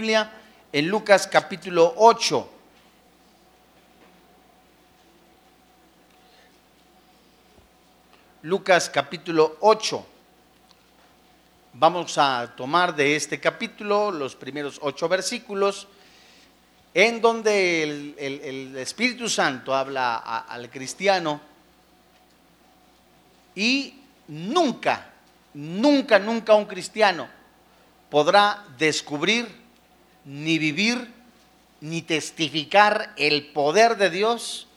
En Lucas capítulo 8. Lucas capítulo 8. Vamos a tomar de este capítulo los primeros ocho versículos en donde el, Espíritu Santo habla al cristiano y nunca, nunca, nunca un cristiano podrá descubrir, ni vivir, ni testificar el poder de Dios,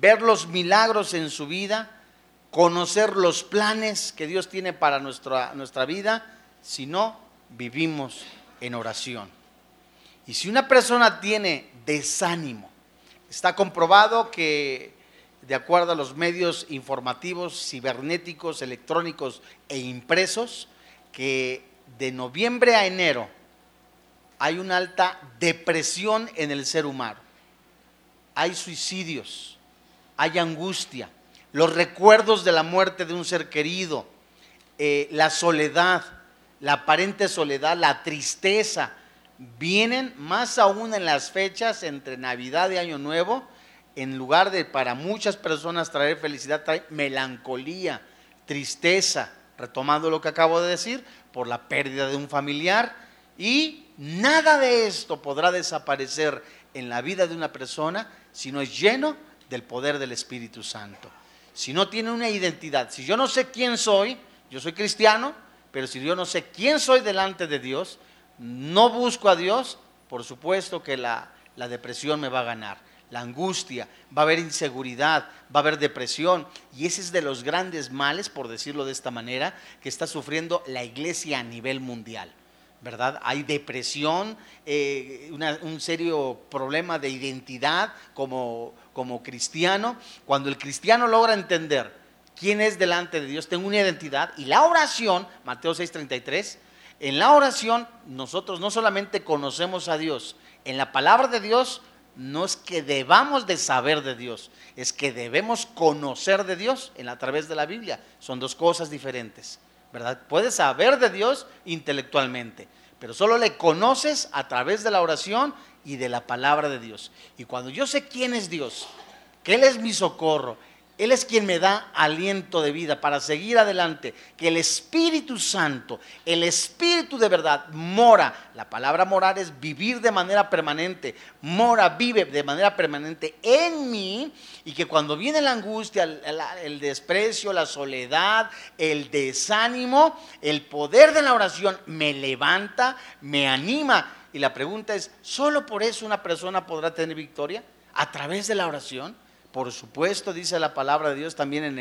ver los milagros en su vida, conocer los planes que Dios tiene para nuestra, nuestra vida, si no vivimos en oración. Y si una persona tiene desánimo, está comprobado que de acuerdo a los medios informativos, cibernéticos, electrónicos e impresos, que de noviembre a enero hay una alta depresión en el ser humano. Hay suicidios, hay angustia, los recuerdos de la muerte de un ser querido, eh, la soledad, la aparente soledad, la tristeza, vienen más aún en las fechas entre Navidad y Año Nuevo, en lugar de para muchas personas traer felicidad, trae melancolía, tristeza, retomando lo que acabo de decir, por la pérdida de un familiar, y nada de esto podrá desaparecer en la vida de una persona si no es lleno del poder del Espíritu Santo. Si no tiene una identidad, si yo no sé quién soy, yo soy cristiano, pero si yo no sé quién soy delante de Dios, no busco a Dios, por supuesto que la, la depresión me va a ganar, la angustia, va a haber inseguridad, va a haber depresión. Y ese es de los grandes males, por decirlo de esta manera, que está sufriendo la iglesia a nivel mundial. ¿Verdad? Hay depresión, eh, un serio problema de identidad como, como cristiano. Cuando el cristiano logra entender quién es delante de Dios, tengo una identidad, y la oración, Mateo 6:33, en la oración nosotros no solamente conocemos a Dios, en la palabra de Dios no es que debamos de saber de Dios, es que debemos conocer de Dios en, a través de la Biblia. Son dos cosas diferentes. ¿Verdad? Puedes saber de Dios intelectualmente, pero solo le conoces a través de la oración y de la palabra de Dios. Y cuando yo sé quién es Dios, que Él es mi socorro, Él es quien me da aliento de vida para seguir adelante, que el Espíritu Santo, el Espíritu de verdad, mora. La palabra morar es vivir de manera permanente. Mora, vive de manera permanente en mí y que cuando viene la angustia, el, desprecio, la soledad, el desánimo, el poder de la oración me levanta, me anima. Y la pregunta es, ¿solo por eso una persona podrá tener victoria? ¿A través de la oración? Por supuesto, dice la palabra de Dios también en,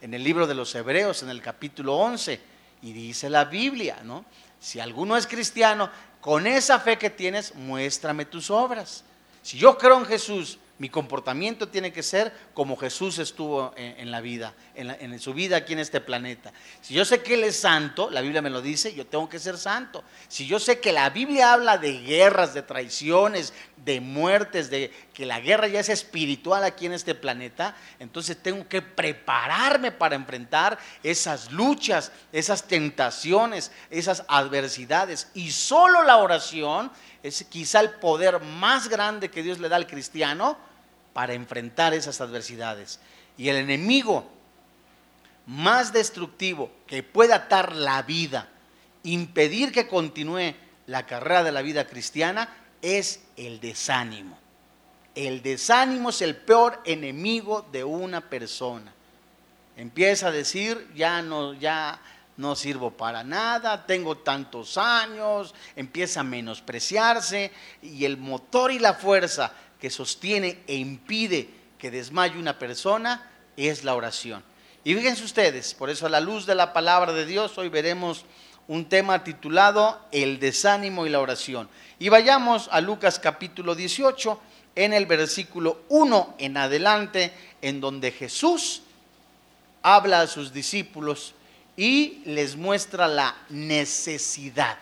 en- el libro de los Hebreos, en el capítulo 11, y dice la Biblia, ¿no? Si alguno es cristiano, con esa fe que tienes, muéstrame tus obras. Si yo creo en Jesús, mi comportamiento tiene que ser como Jesús estuvo en, la vida, en, la- en su vida aquí en este planeta. Si yo sé que Él es santo, la Biblia me lo dice, yo tengo que ser santo. Si yo sé que la Biblia habla de guerras, de traiciones, de muertes, de que la guerra ya es espiritual aquí en este planeta, entonces tengo que prepararme para enfrentar esas luchas, esas tentaciones, esas adversidades. Y solo la oración es quizá el poder más grande que Dios le da al cristiano para enfrentar esas adversidades. Y el enemigo más destructivo que puede atar la vida, impedir que continúe la carrera de la vida cristiana, es el desánimo. El desánimo es el peor enemigo de una persona. Empieza a decir, ya no, ya no sirvo para nada, tengo tantos años, empieza a menospreciarse y el motor y la fuerza que sostiene e impide que desmaye una persona es la oración. Y fíjense ustedes, por eso a la luz de la palabra de Dios hoy veremos un tema titulado El desánimo y la oración. Y vayamos a Lucas capítulo 18 en el versículo 1 en adelante, en donde Jesús habla a sus discípulos y les muestra la necesidad.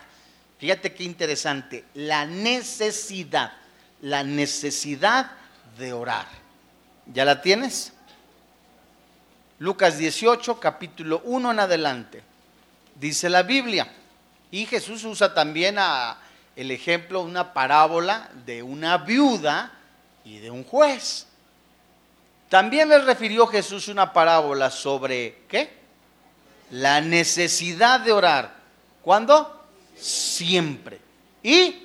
Fíjate qué interesante, la necesidad, la necesidad de orar. ¿Ya la tienes? Lucas 18, capítulo 1 en adelante. Dice la Biblia. Y Jesús usa también el ejemplo, una parábola de una viuda y de un juez. También les refirió Jesús una parábola sobre, ¿qué? La necesidad de orar. ¿Cuándo? Siempre. Y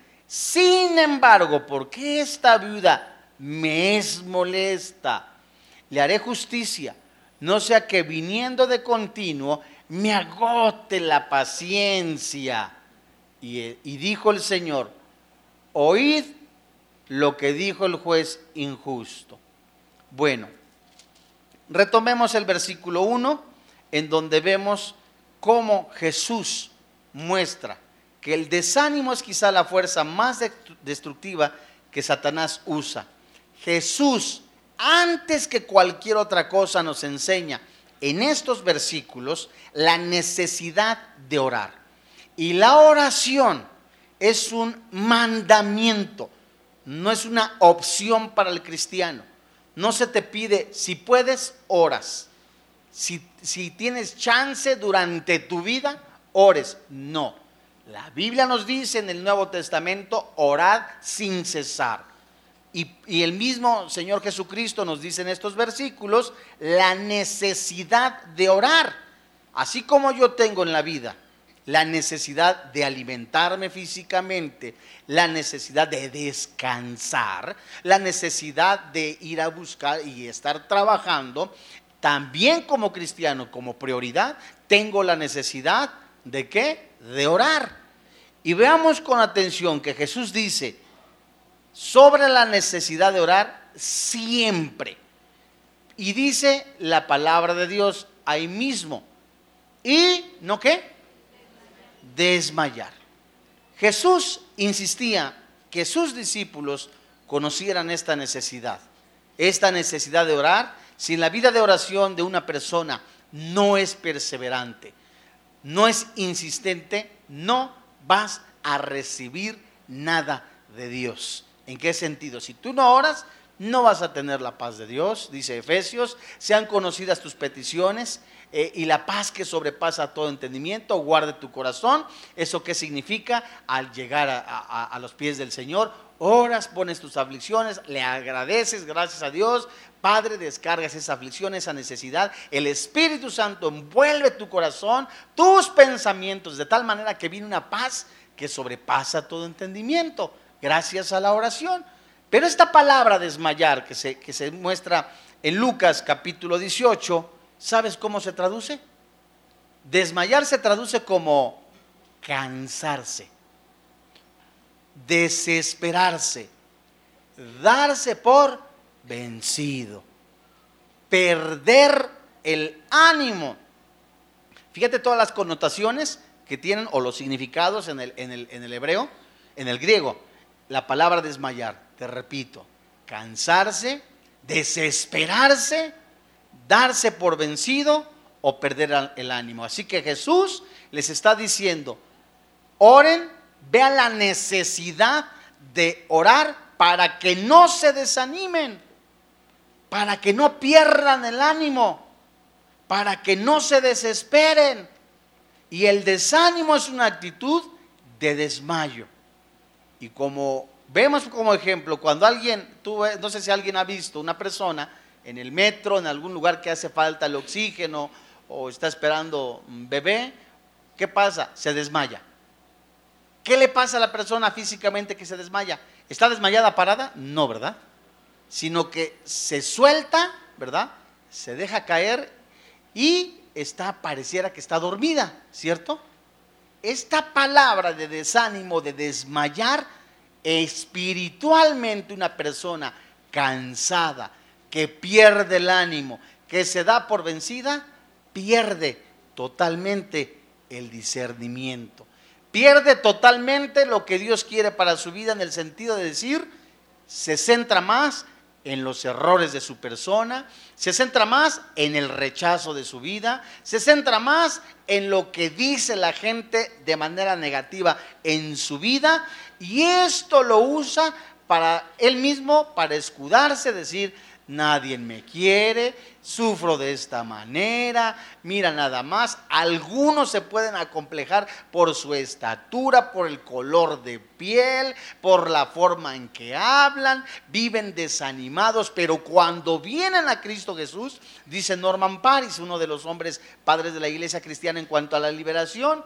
sin embargo, porque esta viuda me es molesta, le haré justicia, no sea que viniendo de continuo me agote la paciencia. Y, y dijo el Señor, oíd lo que dijo el juez injusto. Bueno, retomemos el versículo 1, en donde vemos cómo Jesús muestra que el desánimo es quizá la fuerza más destructiva que Satanás usa. Jesús, antes que cualquier otra cosa, nos enseña en estos versículos la necesidad de orar. Y la oración es un mandamiento, no es una opción para el cristiano. No se te pide, si puedes, oras. Si, si tienes chance durante tu vida, ores. No. La Biblia nos dice en el Nuevo Testamento, orad sin cesar. Y, el mismo Señor Jesucristo nos dice en estos versículos la necesidad de orar. Así como yo tengo en la vida la necesidad de alimentarme físicamente, la necesidad de descansar, la necesidad de ir a buscar y estar trabajando, también como cristiano, como prioridad, tengo la necesidad de qué? De orar. Y veamos con atención que Jesús dice sobre la necesidad de orar siempre. Y dice la palabra de Dios ahí mismo. ¿Y no qué? desmayar. Jesús insistía que sus discípulos conocieran esta necesidad, esta necesidad de orar. Si la vida de oración de una persona no es perseverante, no es insistente, no vas a recibir nada de Dios. ¿En qué sentido? Si tú no oras, no vas a tener la paz de Dios, dice Efesios, sean conocidas tus peticiones eh, y la paz que sobrepasa todo entendimiento, guarde tu corazón. ¿Eso qué significa? Al llegar a, los pies del Señor, oras, pones tus aflicciones, le agradeces, gracias a Dios. Padre, descargas esa aflicción, esa necesidad. El Espíritu Santo envuelve tu corazón, tus pensamientos, de tal manera que viene una paz que sobrepasa todo entendimiento, gracias a la oración. Pero esta palabra desmayar que se, que se muestra en Lucas capítulo 18, ¿sabes cómo se traduce? Desmayar se traduce como cansarse, desesperarse, darse por vencido, perder el ánimo. Fíjate todas las connotaciones que tienen o los significados en el, en el, en el hebreo, en el griego. La palabra desmayar te repito, cansarse, desesperarse, darse por vencido o perder el ánimo. Así que Jesús les está diciendo, oren, vean la necesidad de orar para que no se desanimen, para que no pierdan el ánimo, para que no se desesperen. Y el desánimo es una actitud de desmayo. Y como Vemos como ejemplo, cuando alguien, no sé si alguien ha visto una persona en el metro, en algún lugar que hace falta el oxígeno o está esperando un bebé, ¿qué pasa? Se desmaya. ¿Qué le pasa a la persona físicamente que se desmaya? ¿Está desmayada parada? No, ¿verdad? Sino que se suelta, ¿verdad? Se deja caer y está, pareciera que está dormida, ¿cierto? Esta palabra de desánimo, de desmayar, espiritualmente una persona cansada, que pierde el ánimo, que se da por vencida, pierde totalmente el discernimiento, pierde totalmente lo que Dios quiere para su vida en el sentido de decir, se centra más en los errores de su persona, se centra más en el rechazo de su vida, se centra más en lo que dice la gente de manera negativa en su vida y esto lo usa para él mismo, para escudarse, decir, nadie me quiere, sufro de esta manera, mira nada más, algunos se pueden acomplejar por su estatura, por el color de piel, por la forma en que hablan, viven desanimados, pero cuando vienen a Cristo Jesús, dice Norman Paris, uno de los hombres padres de la iglesia cristiana en cuanto a la liberación,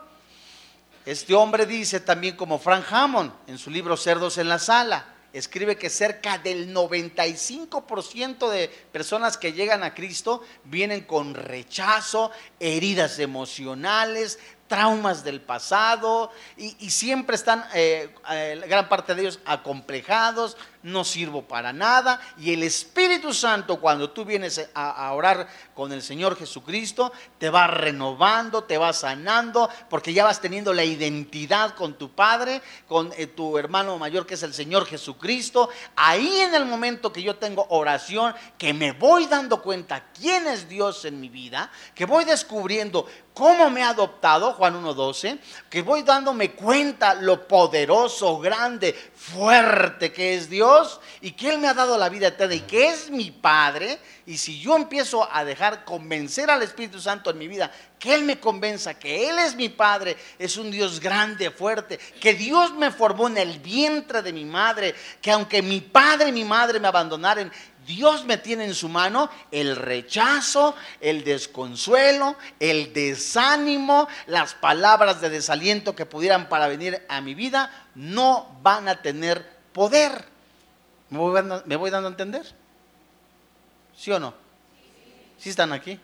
este hombre dice también como Frank Hammond en su libro Cerdos en la Sala, escribe que cerca del 95% de personas que llegan a Cristo vienen con rechazo, heridas emocionales, traumas del pasado y, siempre están, eh, eh, gran parte de ellos, acomplejados, no sirvo para nada. Y el Espíritu Santo, cuando tú vienes a, orar con el Señor Jesucristo, te va renovando, te va sanando, porque ya vas teniendo la identidad con tu Padre, con eh, tu hermano mayor que es el Señor Jesucristo. Ahí en el momento que yo tengo oración, que me voy dando cuenta quién es Dios en mi vida, que voy descubriendo cómo me ha adoptado, Juan 1.12, que voy dándome cuenta lo poderoso, grande, fuerte que es Dios y que Él me ha dado la vida eterna y que es mi Padre, y si yo empiezo a dejar convencer al Espíritu Santo en mi vida, que Él me convenza que Él es mi Padre, es un Dios grande, fuerte, que Dios me formó en el vientre de mi madre, que aunque mi padre y mi madre me abandonaran, Dios me tiene en su mano el rechazo, el desconsuelo, el desánimo, las palabras de desaliento que pudieran para venir a mi vida, no van a tener poder. ¿Me voy, dando, a entender? ¿Sí o no? ¿Sí están aquí?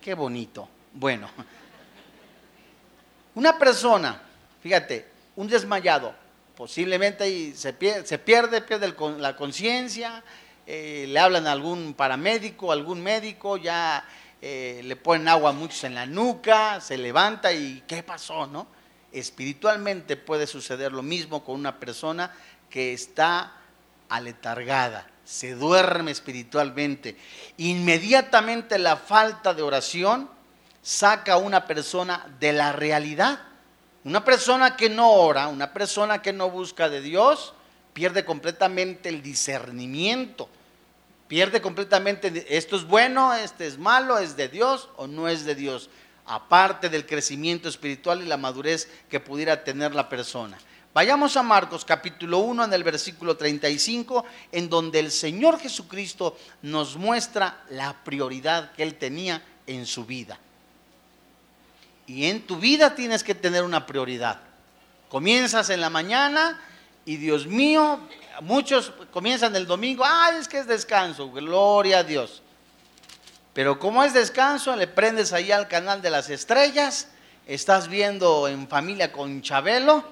Qué bonito. Bueno, una persona, fíjate, un desmayado, posiblemente se pierde, pierde la conciencia, eh, le hablan a algún paramédico, algún médico, ya eh, le ponen agua a muchos en la nuca, se levanta y ¿qué pasó? ¿No? Espiritualmente puede suceder lo mismo con una persona que está aletargada, se duerme espiritualmente. Inmediatamente la falta de oración saca a una persona de la realidad. Una persona que no ora, una persona que no busca de Dios, pierde completamente el discernimiento. Pierde completamente, esto es bueno, esto es malo, es de Dios o no es de Dios. Aparte del crecimiento espiritual y la madurez que pudiera tener la persona. Vayamos a Marcos capítulo 1 en el versículo 35, en donde el Señor Jesucristo nos muestra la prioridad que Él tenía en su vida. Y en tu vida tienes que tener una prioridad. Comienzas en la mañana y Dios mío, muchos comienzan el domingo, ah, es que es descanso, gloria a Dios. Pero como es descanso, le prendes ahí al canal de las estrellas, estás viendo en familia con Chabelo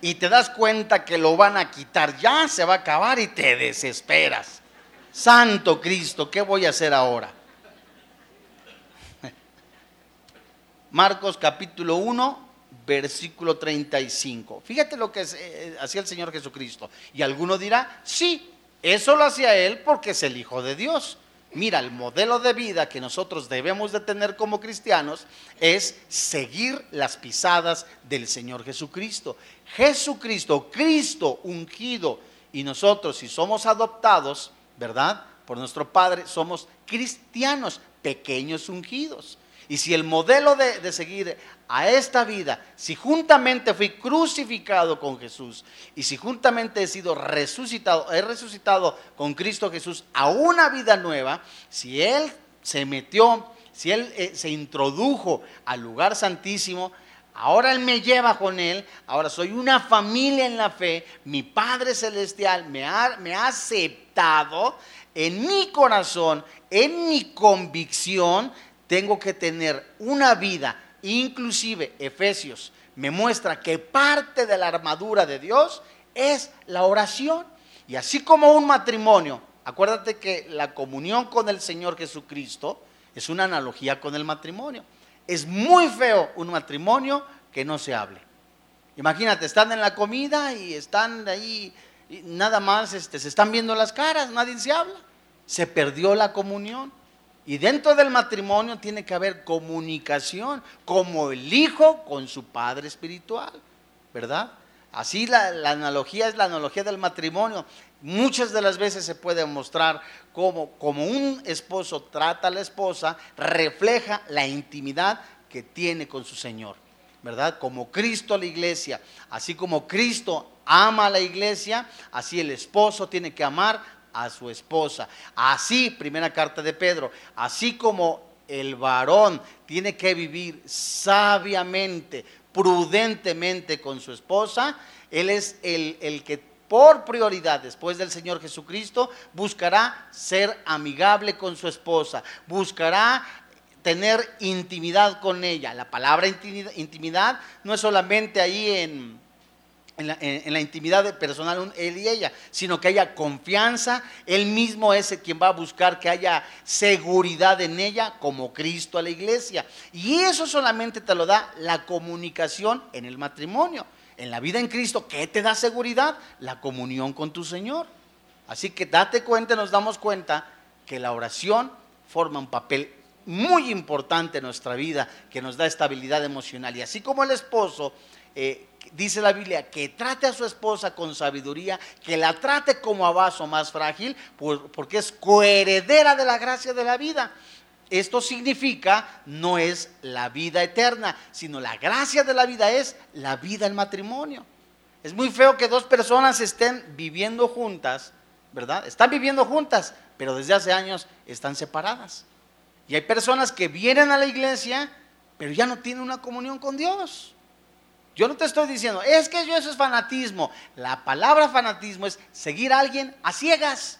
y te das cuenta que lo van a quitar, ya se va a acabar y te desesperas. Santo Cristo, ¿qué voy a hacer ahora? Marcos capítulo 1, versículo 35. Fíjate lo que eh, hacía el Señor Jesucristo. Y alguno dirá, sí, eso lo hacía Él porque es el Hijo de Dios. Mira, el modelo de vida que nosotros debemos de tener como cristianos es seguir las pisadas del Señor Jesucristo. Jesucristo, Cristo ungido, y nosotros si somos adoptados, ¿verdad? Por nuestro Padre, somos cristianos, pequeños ungidos. Y si el modelo de, seguir a esta vida, si juntamente fui crucificado con Jesús y si juntamente he sido resucitado, he resucitado con Cristo Jesús a una vida nueva, si Él se metió, si Él eh, se introdujo al lugar santísimo, ahora Él me lleva con Él, ahora soy una familia en la fe, mi Padre Celestial me ha, me ha aceptado en mi corazón, en mi convicción tengo que tener una vida, inclusive Efesios me muestra que parte de la armadura de Dios es la oración. Y así como un matrimonio, acuérdate que la comunión con el Señor Jesucristo es una analogía con el matrimonio. Es muy feo un matrimonio que no se hable. Imagínate, están en la comida y están ahí, nada más este, se están viendo las caras, nadie se habla. Se perdió la comunión. Y dentro del matrimonio tiene que haber comunicación, como el hijo con su padre espiritual, ¿verdad? Así la, analogía es la analogía del matrimonio. Muchas de las veces se puede mostrar cómo, como un esposo trata a la esposa, refleja la intimidad que tiene con su Señor, ¿verdad? Como Cristo a la iglesia, así como Cristo ama a la iglesia, así el esposo tiene que amar a su esposa. Así, primera carta de Pedro, así como el varón tiene que vivir sabiamente, prudentemente con su esposa, él es el, el que por prioridad después del Señor Jesucristo buscará ser amigable con su esposa, buscará tener intimidad con ella. La palabra intimidad no es solamente ahí en en la, intimidad personal él y ella, sino que haya confianza, él mismo es quien va a buscar que haya seguridad en ella como Cristo a la iglesia. Y eso solamente te lo da la comunicación en el matrimonio. En la vida en Cristo, ¿qué te da seguridad? La comunión con tu Señor. Así que date cuenta, nos damos cuenta que la oración forma un papel muy importante en nuestra vida, que nos da estabilidad emocional. Y así como el esposo eh, dice la Biblia, que trate a su esposa con sabiduría, que la trate como a vaso más frágil, porque es coheredera de la gracia de la vida. Esto significa no es la vida eterna, sino la gracia de la vida es la vida en matrimonio. Es muy feo que dos personas estén viviendo juntas, ¿verdad? Están viviendo juntas, pero desde hace años están separadas. Y hay personas que vienen a la iglesia, pero ya no tienen una comunión con Dios. Yo no te estoy diciendo, es que eso es fanatismo. La palabra fanatismo es seguir a alguien a ciegas.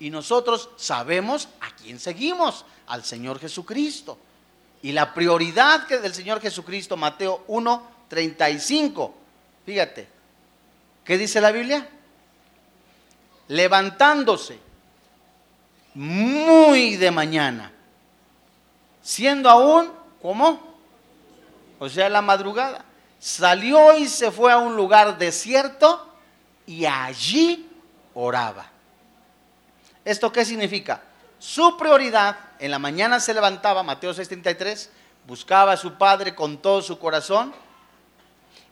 Y nosotros sabemos a quién seguimos, al Señor Jesucristo. Y la prioridad que del Señor Jesucristo, Mateo 1, 35. Fíjate, ¿qué dice la Biblia? Levantándose muy de mañana, siendo aún, ¿cómo? O sea, la madrugada salió y se fue a un lugar desierto y allí oraba. ¿Esto qué significa? Su prioridad, en la mañana se levantaba, Mateo 6:33, buscaba a su padre con todo su corazón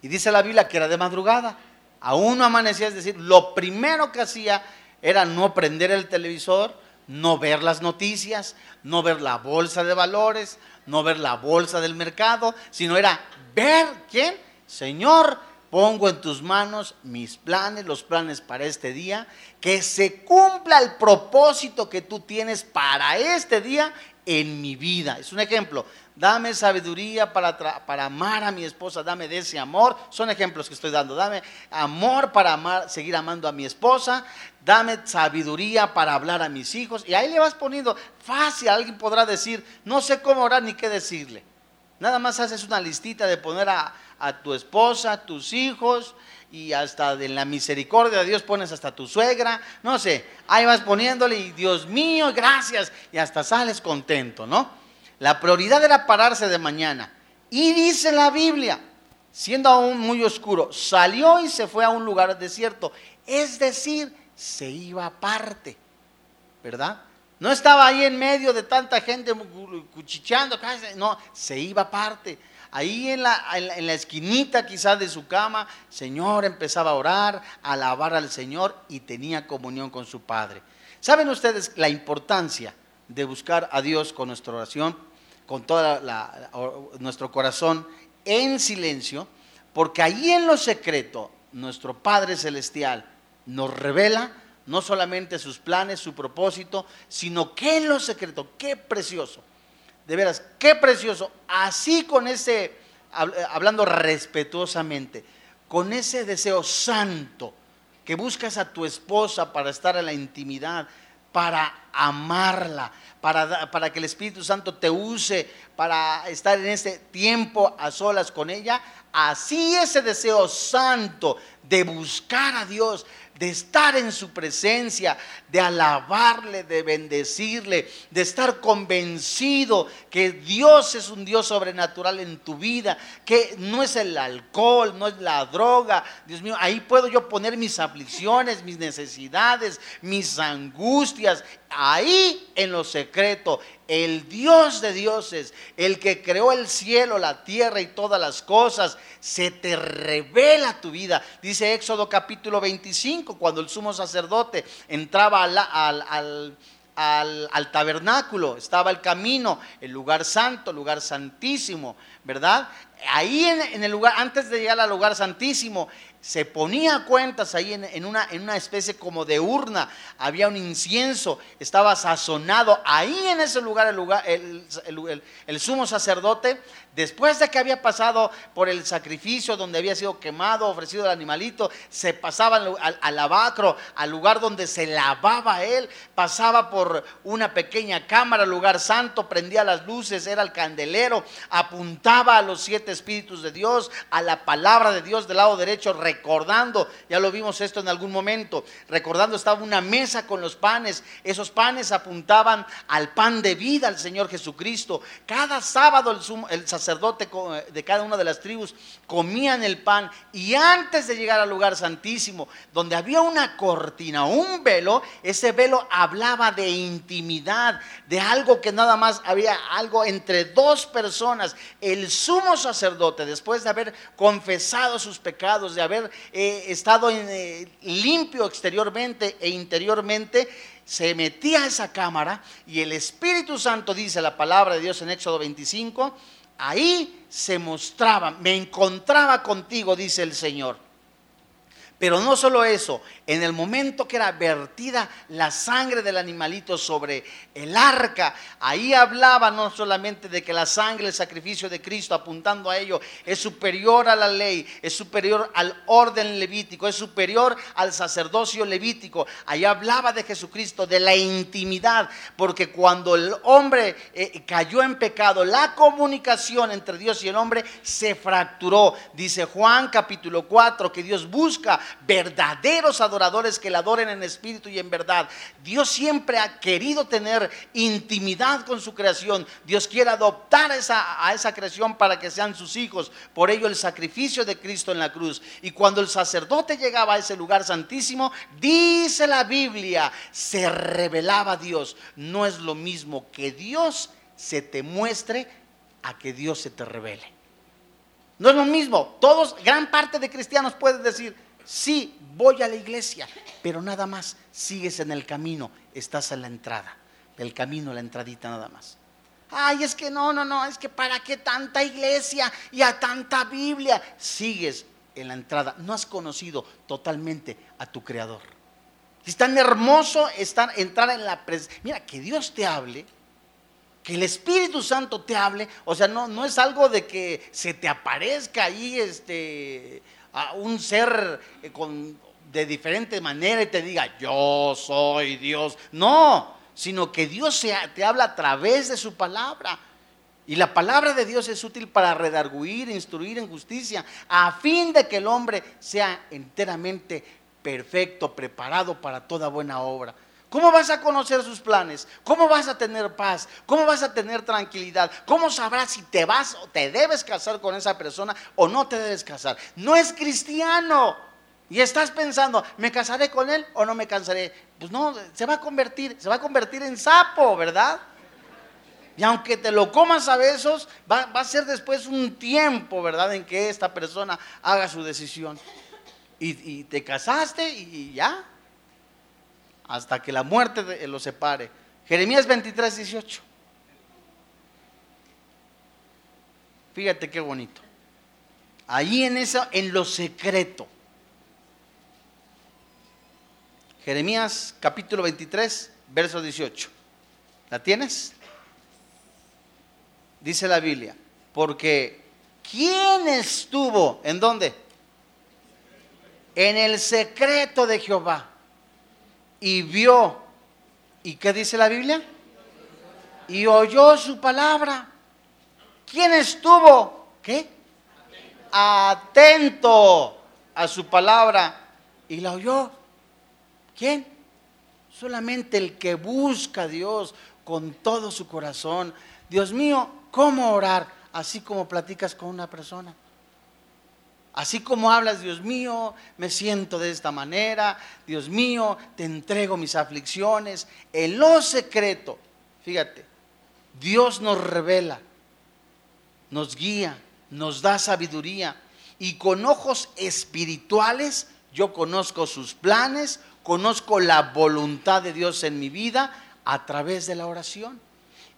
y dice la Biblia que era de madrugada. Aún no amanecía, es decir, lo primero que hacía era no prender el televisor, no ver las noticias, no ver la bolsa de valores, no ver la bolsa del mercado, sino era ver quién, Señor, pongo en tus manos mis planes, los planes para este día, que se cumpla el propósito que tú tienes para este día en mi vida. Es un ejemplo. Dame sabiduría para, para amar a mi esposa, dame de ese amor. Son ejemplos que estoy dando. Dame amor para amar, seguir amando a mi esposa. Dame sabiduría para hablar a mis hijos. Y ahí le vas poniendo fácil. Alguien podrá decir, no sé cómo orar ni qué decirle. Nada más haces una listita de poner a, tu esposa, tus hijos y hasta en la misericordia de Dios pones hasta tu suegra, no sé, ahí vas poniéndole y Dios mío, gracias, y hasta sales contento, ¿no? La prioridad era pararse de mañana. Y dice la Biblia, siendo aún muy oscuro, salió y se fue a un lugar desierto, es decir, se iba aparte, ¿verdad? No estaba ahí en medio de tanta gente cuchicheando, no, se iba aparte ahí en la, en la, esquinita quizás de su cama, Señor empezaba a orar, a alabar al Señor y tenía comunión con su Padre. ¿Saben ustedes la importancia de buscar a Dios con nuestra oración, con todo nuestro corazón en silencio? Porque ahí en lo secreto, nuestro Padre Celestial nos revela no solamente sus planes, su propósito, sino que en lo secreto, qué precioso, de veras, qué precioso. Así con ese, hablando respetuosamente, con ese deseo santo que buscas a tu esposa para estar en la intimidad, para amarla, para, para, que el Espíritu Santo te use para estar en ese tiempo a solas con ella, así ese deseo santo de buscar a Dios, de estar en su presencia, de alabarle, de bendecirle, de estar convencido que Dios es un Dios sobrenatural en tu vida, que no es el alcohol, no es la droga. Dios mío, ahí puedo yo poner mis aflicciones, mis necesidades, mis angustias, ahí en lo secreto, el Dios de dioses, el que creó el cielo, la tierra y todas las cosas, se te revela tu vida. Dice Éxodo capítulo 25, cuando el sumo sacerdote entraba al, tabernáculo, estaba el camino, el lugar santo, lugar santísimo, ¿verdad? Ahí en, el lugar, antes de llegar al lugar santísimo, se ponía cuentas ahí en, una, especie como de urna, había un incienso, estaba sazonado, ahí en ese lugar, el sumo sacerdote Después de que había pasado por el sacrificio donde había sido quemado, ofrecido el animalito, se pasaba al, lavacro, al lugar donde se lavaba él, pasaba por una pequeña cámara, lugar santo, prendía las luces, era el candelero, apuntaba a los siete espíritus de Dios, a la palabra de Dios del lado derecho, recordando, ya lo vimos esto en algún momento, recordando estaba una mesa con los panes, esos panes apuntaban al pan de vida, al Señor Jesucristo. Cada sábado el, el sacerdote de cada una de las tribus comían el pan y antes de llegar al lugar santísimo, donde había una cortina, un velo, ese velo hablaba de intimidad, de algo que nada más había algo entre dos personas. El sumo sacerdote, después de haber confesado sus pecados, de haber eh, estado eh, limpio exteriormente e interiormente, se metía a esa cámara y el Espíritu Santo dice la palabra de Dios en Éxodo 25, ahí se mostraba, me encontraba contigo, dice el Señor. Pero no solo eso, en el momento que era vertida la sangre del animalito sobre el arca, ahí hablaba no solamente de que la sangre, el sacrificio de Cristo, apuntando a ello, es superior a la ley, es superior al orden levítico, es superior al sacerdocio levítico. Ahí hablaba de Jesucristo, de la intimidad, porque cuando el hombre eh, cayó en pecado, la comunicación entre Dios y el hombre se fracturó. Dice Juan capítulo 4 que Dios busca verdaderos adoradores que le adoren en espíritu y en verdad. Dios siempre ha querido tener intimidad con su creación. Dios quiere adoptar esa, a esa creación para que sean sus hijos. Por ello el sacrificio de Cristo en la cruz. Y cuando el sacerdote llegaba a ese lugar santísimo, dice la Biblia, se revelaba Dios. No es lo mismo que Dios se te muestre a que Dios se te revele. No es lo mismo. Todos, gran parte de cristianos pueden decir, sí, voy a la iglesia, pero nada más, sigues en el camino, estás en la entrada, el camino, la entradita nada más. Ay, es que no, no, no, es que para qué tanta iglesia y a tanta Biblia. Sigues en la entrada, no has conocido totalmente a tu Creador. Es tan hermoso estar, entrar en la presencia. Mira, que Dios te hable, que el Espíritu Santo te hable, o sea, no, no es algo de que se te aparezca ahí este, a un ser eh, con, de diferente manera y te diga, yo soy Dios. No, sino que Dios te habla a través de su palabra. Y la palabra de Dios es útil para redarguir, instruir en justicia, a fin de que el hombre sea enteramente perfecto, preparado para toda buena obra. ¿Cómo vas a conocer sus planes? ¿Cómo vas a tener paz? ¿Cómo vas a tener tranquilidad? ¿Cómo sabrás si te vas o te debes casar con esa persona o no te debes casar? No es cristiano. Y estás pensando, ¿me casaré con él o no me casaré? Pues no, se va a convertir, se va a convertir en sapo, ¿verdad? Y aunque te lo comas a besos, va, a ser después un tiempo, ¿verdad? En que esta persona haga su decisión. Y, te casaste y ya, hasta que la muerte lo separe. Jeremías 23, 18. Fíjate qué bonito. Ahí en eso, en lo secreto. Jeremías capítulo 23, verso 18. ¿La tienes? Dice la Biblia, porque ¿quién estuvo en dónde? En el secreto de Jehová y vio. ¿Y qué dice la Biblia? Y oyó su palabra. ¿Quién estuvo? ¿Qué? Atento. a su palabra y la oyó. ¿Quién? Solamente el que busca a Dios con todo su corazón. Dios mío, ¿cómo orar? Así como platicas con una persona. Así como hablas, Dios mío, me siento de esta manera, Dios mío, te entrego mis aflicciones. En lo secreto, fíjate, Dios nos revela, nos guía, nos da sabiduría y con ojos espirituales yo conozco sus planes, conozco la voluntad de Dios en mi vida a través de la oración.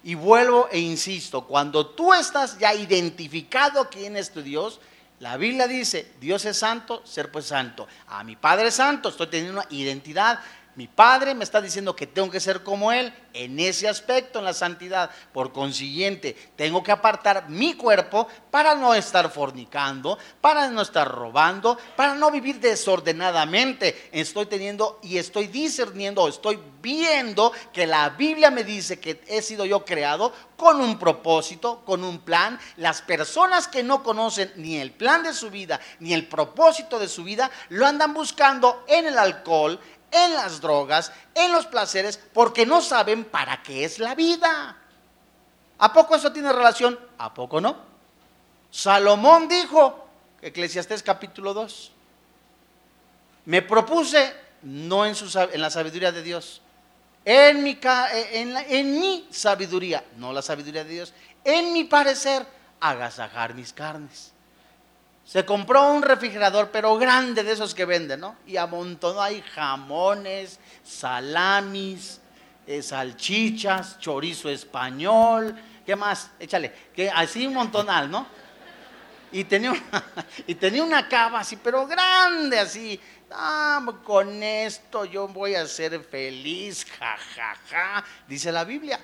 Y vuelvo e insisto, cuando tú estás ya identificado quién es tu Dios, la Biblia dice, Dios es santo, ser pues santo. A mi Padre Santo estoy teniendo una identidad mi padre me está diciendo que tengo que ser como él en ese aspecto, en la santidad. Por consiguiente, tengo que apartar mi cuerpo para no estar fornicando, para no estar robando, para no vivir desordenadamente. Estoy teniendo y estoy discerniendo, estoy viendo que la Biblia me dice que he sido yo creado con un propósito, con un plan. Las personas que no conocen ni el plan de su vida, ni el propósito de su vida, lo andan buscando en el alcohol, en las drogas, en los placeres, porque no saben para qué es la vida. ¿A poco eso tiene relación? ¿A poco no? Salomón dijo, Eclesiastés capítulo 2, me propuse, no en, su, en la sabiduría de Dios, en mi, en, en mi sabiduría, no la sabiduría de Dios, en mi parecer, agasajar mis carnes. Se compró un refrigerador, pero grande de esos que venden, ¿no? Y amontonó ahí jamones, salamis, eh, salchichas, chorizo español, ¿qué más? Échale, que así un montonal, ¿no? Y tenía, una, y tenía una cava así, pero grande así. Ah, con esto yo voy a ser feliz, jajaja. Ja, ja. Dice la Biblia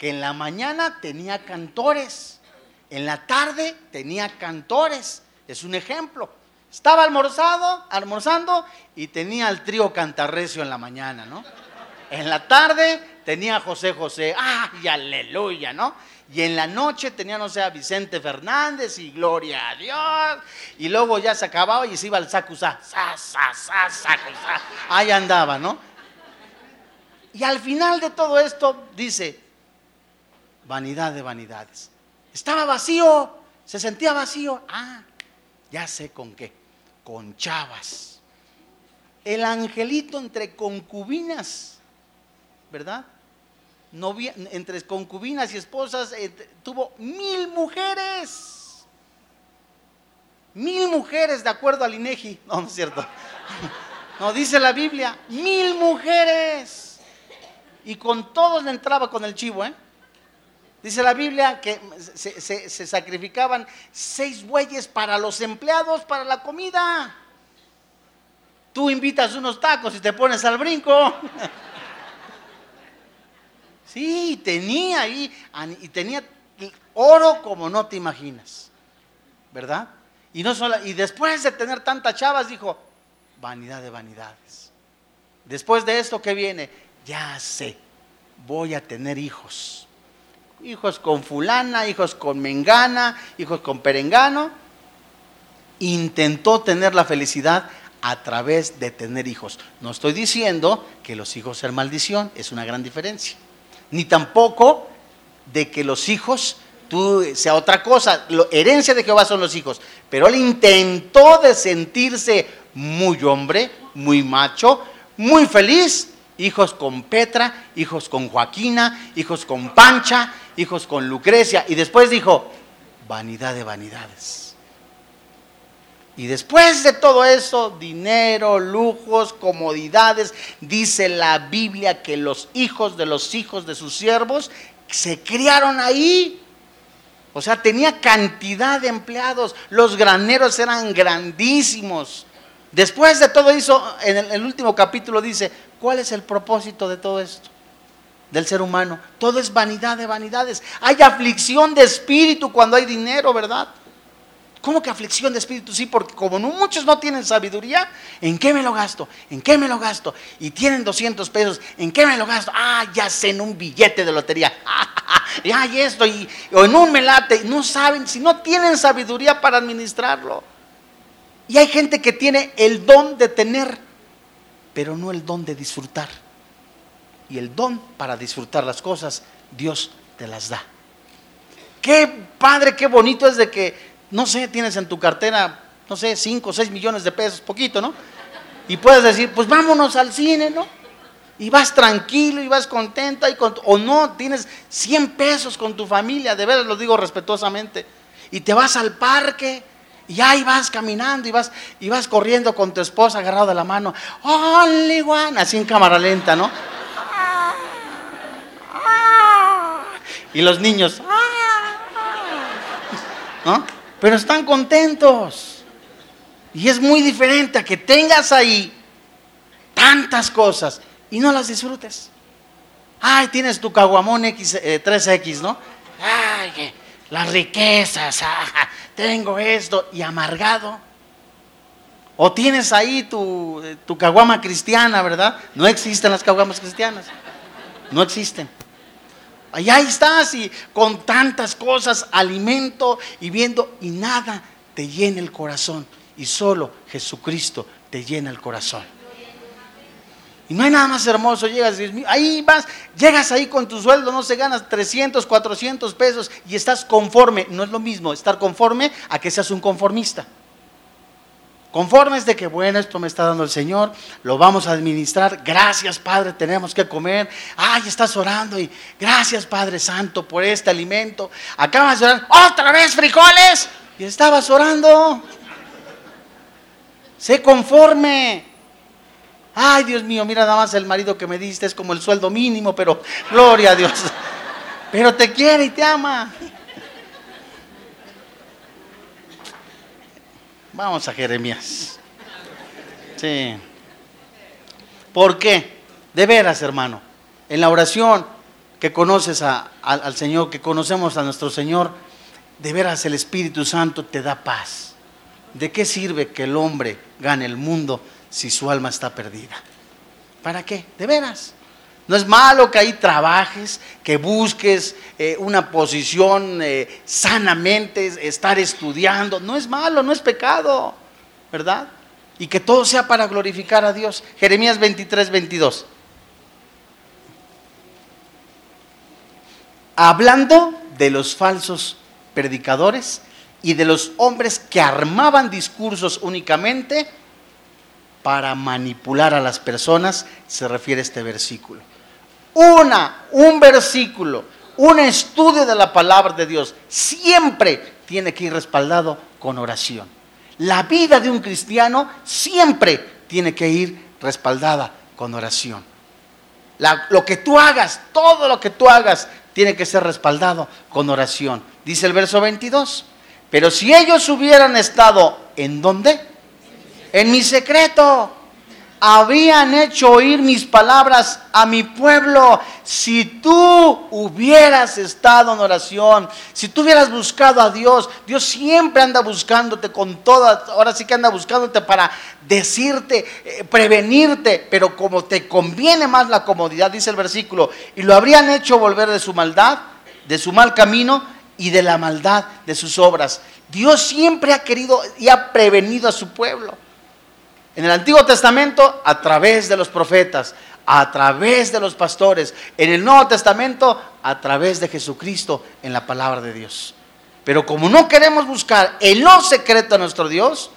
que en la mañana tenía cantores, en la tarde tenía cantores es un ejemplo. Estaba almorzado, almorzando y tenía el trío cantarrecio en la mañana, ¿no? En la tarde tenía a José José, ¡ay, aleluya, ¿no? Y en la noche tenía, no sé, a Vicente Fernández y gloria a Dios. Y luego ya se acababa y se iba al sacusá, sa, sa, sa, sacusá. Ahí andaba, ¿no? Y al final de todo esto dice, vanidad de vanidades. Estaba vacío, se sentía vacío. Ah, ya sé con qué, con chavas. El angelito entre concubinas, ¿verdad? entre concubinas y esposas eh, tuvo mil mujeres. Mil mujeres, de acuerdo al INEGI. No, no es cierto. No, dice la Biblia, mil mujeres. Y con todos le entraba con el chivo, ¿eh? Dice la Biblia que se, sacrificaban seis bueyes para los empleados, para la comida. Tú invitas unos tacos y te pones al brinco. Sí, tenía ahí, y tenía oro como no te imaginas, ¿verdad? Y, no solo, y después de tener tantas chavas dijo, vanidad de vanidades. Después de esto que viene, ya sé, voy a tener hijos hijos con fulana, hijos con mengana, hijos con perengano. Intentó tener la felicidad a través de tener hijos. No estoy diciendo que los hijos sean maldición, es una gran diferencia. Ni tampoco de que los hijos sea otra cosa. La herencia de Jehová son los hijos. Pero él intentó de sentirse muy hombre, muy macho, muy feliz. Hijos con Petra, hijos con Joaquina, hijos con Pancha, hijos con Lucrecia. Y después dijo, vanidad de vanidades. Y después de todo eso, dinero, lujos, comodidades, dice la Biblia que los hijos de los hijos de sus siervos se criaron ahí. O sea, tenía cantidad de empleados, los graneros eran grandísimos. Después de todo eso, en el, último capítulo dice, ¿cuál es el propósito de todo esto? del ser humano. Todo es vanidad de vanidades. Hay aflicción de espíritu cuando hay dinero, ¿verdad? ¿Cómo que aflicción de espíritu? Sí, porque como muchos no tienen sabiduría, ¿en qué me lo gasto? ¿En qué me lo gasto? Y tienen 200 pesos, ¿en qué me lo gasto? Ah, ya sé, en un billete de lotería. y hay esto, y, o en un melate. No saben, si no tienen sabiduría para administrarlo. Y hay gente que tiene el don de tener, pero no el don de disfrutar. Y el don para disfrutar las cosas, Dios te las da. Qué padre, qué bonito es de que, no sé, tienes en tu cartera, no sé, 5 o 6 millones de pesos, poquito, ¿no? Y puedes decir, pues vámonos al cine, ¿no? Y vas tranquilo y vas contenta, o no, tienes 100 pesos con tu familia, de veras lo digo respetuosamente, y te vas al parque, y ahí vas caminando y vas, y vas corriendo con tu esposa agarrado de la mano, ¡Only one! Así en cámara lenta, ¿no? Y los niños, ¿no? Pero están contentos. Y es muy diferente a que tengas ahí tantas cosas y no las disfrutes. Ay, tienes tu caguamón X, 3X, eh, ¿no? Ay, las riquezas, ah, tengo esto, y amargado. O tienes ahí tu, tu caguama cristiana, ¿verdad? No existen las caguamas cristianas. No existen. Allá estás y con tantas cosas, alimento y viendo, y nada te llena el corazón. Y solo Jesucristo te llena el corazón. Y no hay nada más hermoso, llegas, ahí vas, llegas ahí con tu sueldo, no se ganas 300, 400 pesos y estás conforme. No es lo mismo estar conforme a que seas un conformista. Conformes de que, bueno, esto me está dando el Señor, lo vamos a administrar. Gracias, Padre, tenemos que comer. Ay, estás orando y gracias, Padre Santo, por este alimento. Acabas de orar, otra vez frijoles. Y estabas orando. Sé conforme. Ay, Dios mío, mira nada más el marido que me diste, es como el sueldo mínimo, pero gloria a Dios. Pero te quiere y te ama. Vamos a Jeremías. Sí. ¿Por qué? De veras, hermano. En la oración que conoces al Señor, que conocemos a nuestro Señor, de veras el Espíritu Santo te da paz. ¿De qué sirve que el hombre gane el mundo si su alma está perdida? ¿Para qué? De veras. No es malo que ahí trabajes, que busques eh, una posición eh, sanamente, estar estudiando. No es malo, no es pecado, ¿verdad? Y que todo sea para glorificar a Dios. Jeremías 23, 22. Hablando de los falsos predicadores y de los hombres que armaban discursos únicamente para manipular a las personas, se refiere este versículo. Una, un versículo, un estudio de la palabra de Dios, siempre tiene que ir respaldado con oración. La vida de un cristiano siempre tiene que ir respaldada con oración. lo que tú hagas, todo lo que tú hagas, tiene que ser respaldado con oración. Dice el verso 22. Pero si ellos hubieran estado en dónde? En mi secreto habían hecho oír mis palabras a mi pueblo. Si tú hubieras estado en oración, si tú hubieras buscado a Dios, Dios siempre anda buscándote con todas, ahora sí que anda buscándote para decirte, eh, prevenirte, pero como te conviene más la comodidad, dice el versículo, y lo habrían hecho volver de su maldad, de su mal camino y de la maldad de sus obras. Dios siempre ha querido y ha prevenido a su pueblo. En el Antiguo Testamento, a través de los profetas, a través de los pastores. En el Nuevo Testamento, a través de Jesucristo en la palabra de Dios. Pero como no queremos buscar el no secreto de nuestro Dios,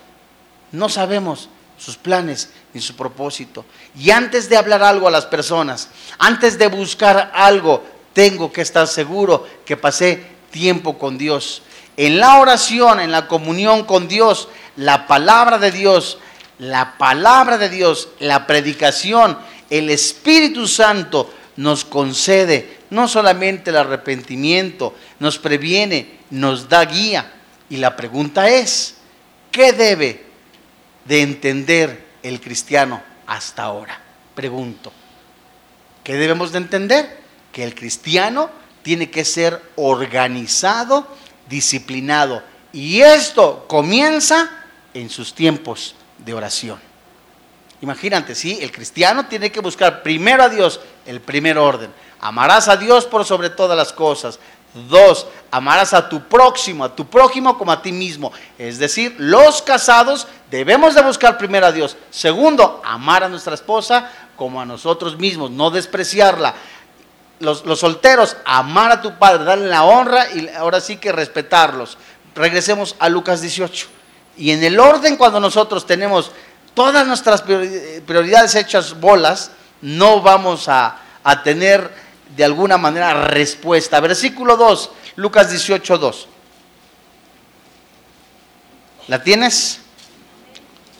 no sabemos sus planes ni su propósito. Y antes de hablar algo a las personas, antes de buscar algo, tengo que estar seguro que pasé tiempo con Dios. En la oración, en la comunión con Dios, la palabra de Dios la palabra de Dios, la predicación, el Espíritu Santo nos concede no solamente el arrepentimiento, nos previene, nos da guía. Y la pregunta es, ¿qué debe de entender el cristiano hasta ahora? Pregunto, ¿qué debemos de entender? Que el cristiano tiene que ser organizado, disciplinado. Y esto comienza en sus tiempos de oración. Imagínate, ¿sí? El cristiano tiene que buscar primero a Dios, el primer orden. Amarás a Dios por sobre todas las cosas. Dos, amarás a tu próximo, a tu prójimo como a ti mismo. Es decir, los casados debemos de buscar primero a Dios. Segundo, amar a nuestra esposa como a nosotros mismos, no despreciarla. Los, los solteros, amar a tu padre, darle la honra y ahora sí que respetarlos. Regresemos a Lucas 18. Y en el orden cuando nosotros tenemos todas nuestras prioridades hechas bolas, no vamos a, tener de alguna manera respuesta. Versículo 2, Lucas 18, 2. ¿La tienes?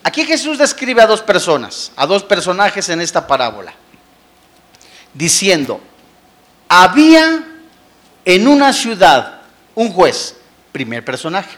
Aquí Jesús describe a dos personas, a dos personajes en esta parábola, diciendo, había en una ciudad un juez, primer personaje,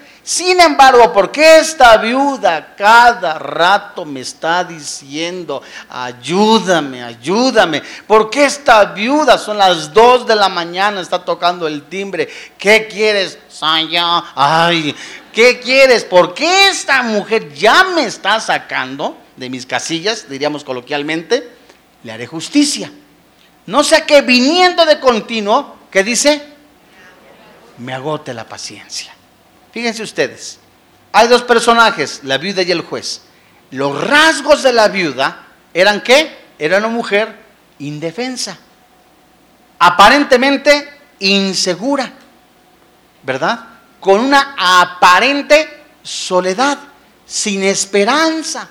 sin embargo, porque esta viuda cada rato me está diciendo, ayúdame, ayúdame? Porque esta viuda son las dos de la mañana, está tocando el timbre. ¿Qué quieres? Ay, ¿qué quieres? Porque esta mujer ya me está sacando de mis casillas, diríamos coloquialmente, le haré justicia. No sea que viniendo de continuo, ¿qué dice? Me agote la paciencia. Fíjense ustedes, hay dos personajes, la viuda y el juez. Los rasgos de la viuda eran qué? Era una mujer indefensa, aparentemente insegura, ¿verdad? Con una aparente soledad, sin esperanza.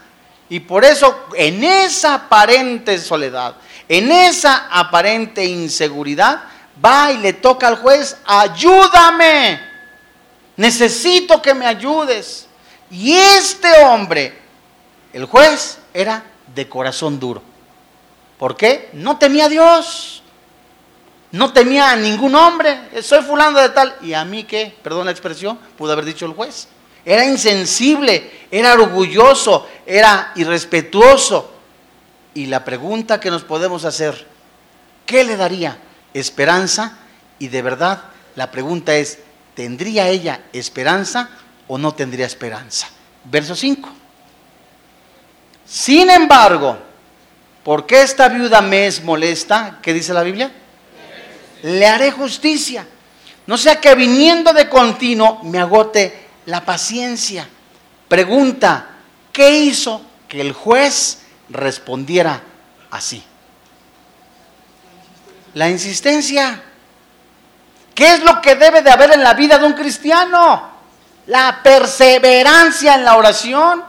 Y por eso en esa aparente soledad, en esa aparente inseguridad, va y le toca al juez, ayúdame necesito que me ayudes. Y este hombre, el juez, era de corazón duro. ¿Por qué? No temía a Dios. No temía a ningún hombre. Soy fulano de tal. ¿Y a mí qué? Perdón la expresión, pudo haber dicho el juez. Era insensible, era orgulloso, era irrespetuoso. Y la pregunta que nos podemos hacer, ¿qué le daría? Esperanza. Y de verdad, la pregunta es, ¿tendría ella esperanza o no tendría esperanza? Verso 5. Sin embargo, ¿por qué esta viuda me es molesta? ¿Qué dice la Biblia? Le haré justicia. No sea que viniendo de continuo me agote la paciencia. Pregunta, ¿qué hizo que el juez respondiera así? La insistencia. ¿Qué es lo que debe de haber en la vida de un cristiano? La perseverancia en la oración.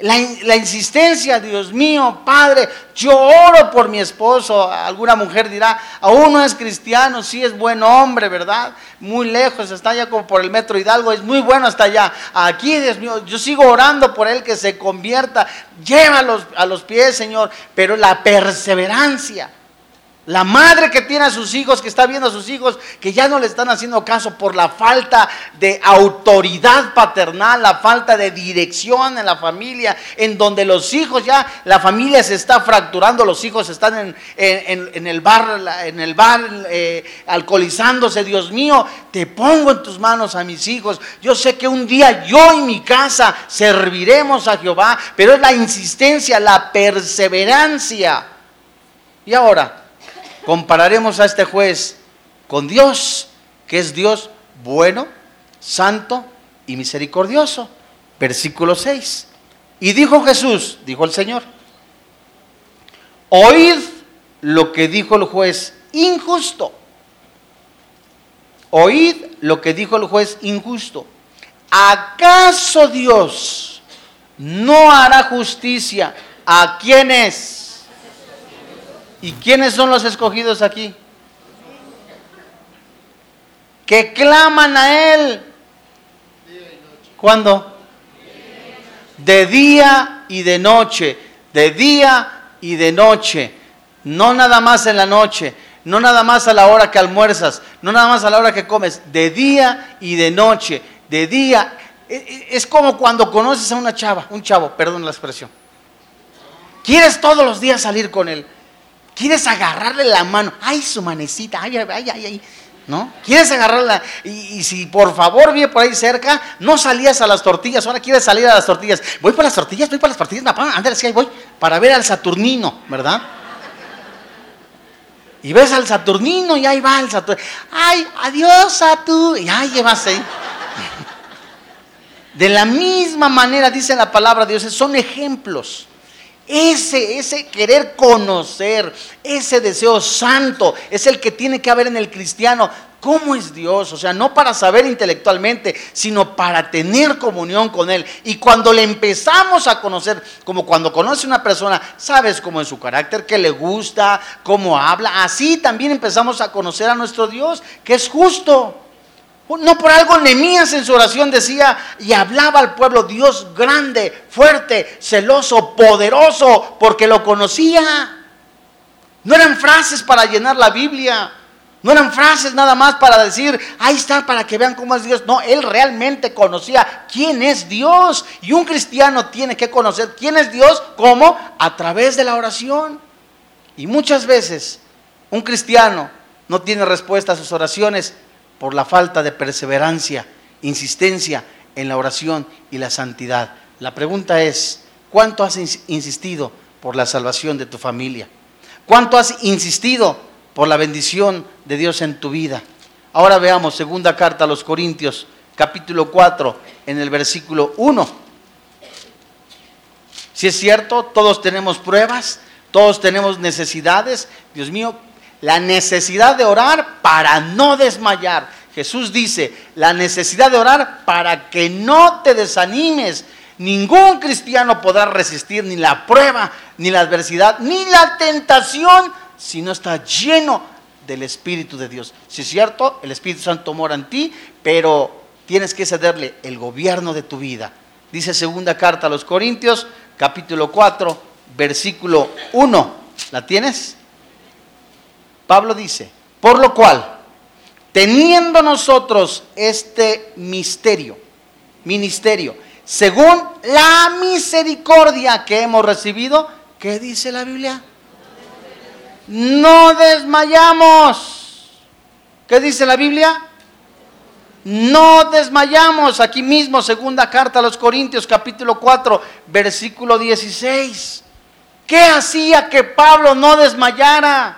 La, insistencia, Dios mío, Padre, yo oro por mi esposo. Alguna mujer dirá, aún no es cristiano, sí es buen hombre, ¿verdad? Muy lejos, está allá como por el metro Hidalgo, es muy bueno hasta allá. Aquí, Dios mío, yo sigo orando por él que se convierta. Llévalos a los pies, Señor, pero la perseverancia. La madre que tiene a sus hijos, que está viendo a sus hijos, que ya no le están haciendo caso por la falta de autoridad paternal, la falta de dirección en la familia, en donde los hijos ya, la familia se está fracturando, los hijos están en, el bar, en el bar eh, alcoholizándose. Dios mío, te pongo en tus manos a mis hijos. Yo sé que un día yo y mi casa serviremos a Jehová, pero es la insistencia, la perseverancia. Y ahora, compararemos a este juez con Dios, que es Dios bueno, santo y misericordioso. Versículo 6. Y dijo Jesús, dijo el Señor, oíd lo que dijo el juez injusto. Oíd lo que dijo el juez injusto. ¿Acaso Dios no hará justicia a quienes ¿Y quiénes son los escogidos aquí? Que claman a Él. ¿Cuándo? De día y de noche. De día y de noche. No nada más en la noche. No nada más a la hora que almuerzas. No nada más a la hora que comes. De día y de noche. De día. E, e, es como cuando conoces a una chava, un chavo, perdón la expresión. Quieres todos los días salir con él. Quieres agarrarle la mano. Ay, su manecita. Ay, ay, ay, ay. ¿No? Quieres agarrarla. Y, si por favor vive por ahí cerca, no salías a las tortillas. Ahora quieres salir a las tortillas. Voy por las tortillas, voy por las tortillas. Ándale, sí, ahí voy. Para ver al Saturnino, ¿verdad? Y ves al Saturnino y ahí va el Saturnino. Ay, adiós, Saturno. Y ahí llevas ahí. De la misma manera, dice la palabra de Dios, son ejemplos. Ese, ese querer conocer, ese deseo santo es el que tiene que haber en el cristiano. ¿Cómo es Dios? O sea, no para saber intelectualmente, sino para tener comunión con Él. Y cuando le empezamos a conocer, como cuando conoce una persona, sabes cómo es su carácter, qué le gusta, cómo habla. Así también empezamos a conocer a nuestro Dios, que es justo. No por algo Nemías en su oración decía y hablaba al pueblo Dios grande, fuerte, celoso, poderoso, porque lo conocía. No eran frases para llenar la Biblia. No eran frases nada más para decir, ahí está, para que vean cómo es Dios. No, él realmente conocía quién es Dios. Y un cristiano tiene que conocer quién es Dios, ¿cómo? A través de la oración. Y muchas veces un cristiano no tiene respuesta a sus oraciones por la falta de perseverancia, insistencia en la oración y la santidad. La pregunta es, ¿cuánto has insistido por la salvación de tu familia? ¿Cuánto has insistido por la bendición de Dios en tu vida? Ahora veamos segunda carta a los Corintios, capítulo 4, en el versículo 1. Si es cierto, todos tenemos pruebas, todos tenemos necesidades. Dios mío, la necesidad de orar para no desmayar. Jesús dice, la necesidad de orar para que no te desanimes. Ningún cristiano podrá resistir ni la prueba, ni la adversidad, ni la tentación si no está lleno del Espíritu de Dios. Si es cierto, el Espíritu Santo mora en ti, pero tienes que cederle el gobierno de tu vida. Dice segunda carta a los Corintios, capítulo 4, versículo 1. ¿La tienes? Pablo dice, por lo cual, teniendo nosotros este misterio, ministerio, según la misericordia que hemos recibido, ¿qué dice la Biblia? No desmayamos. ¿Qué dice la Biblia? No desmayamos. Aquí mismo, segunda carta a los Corintios, capítulo 4, versículo 16. ¿Qué hacía que Pablo no desmayara?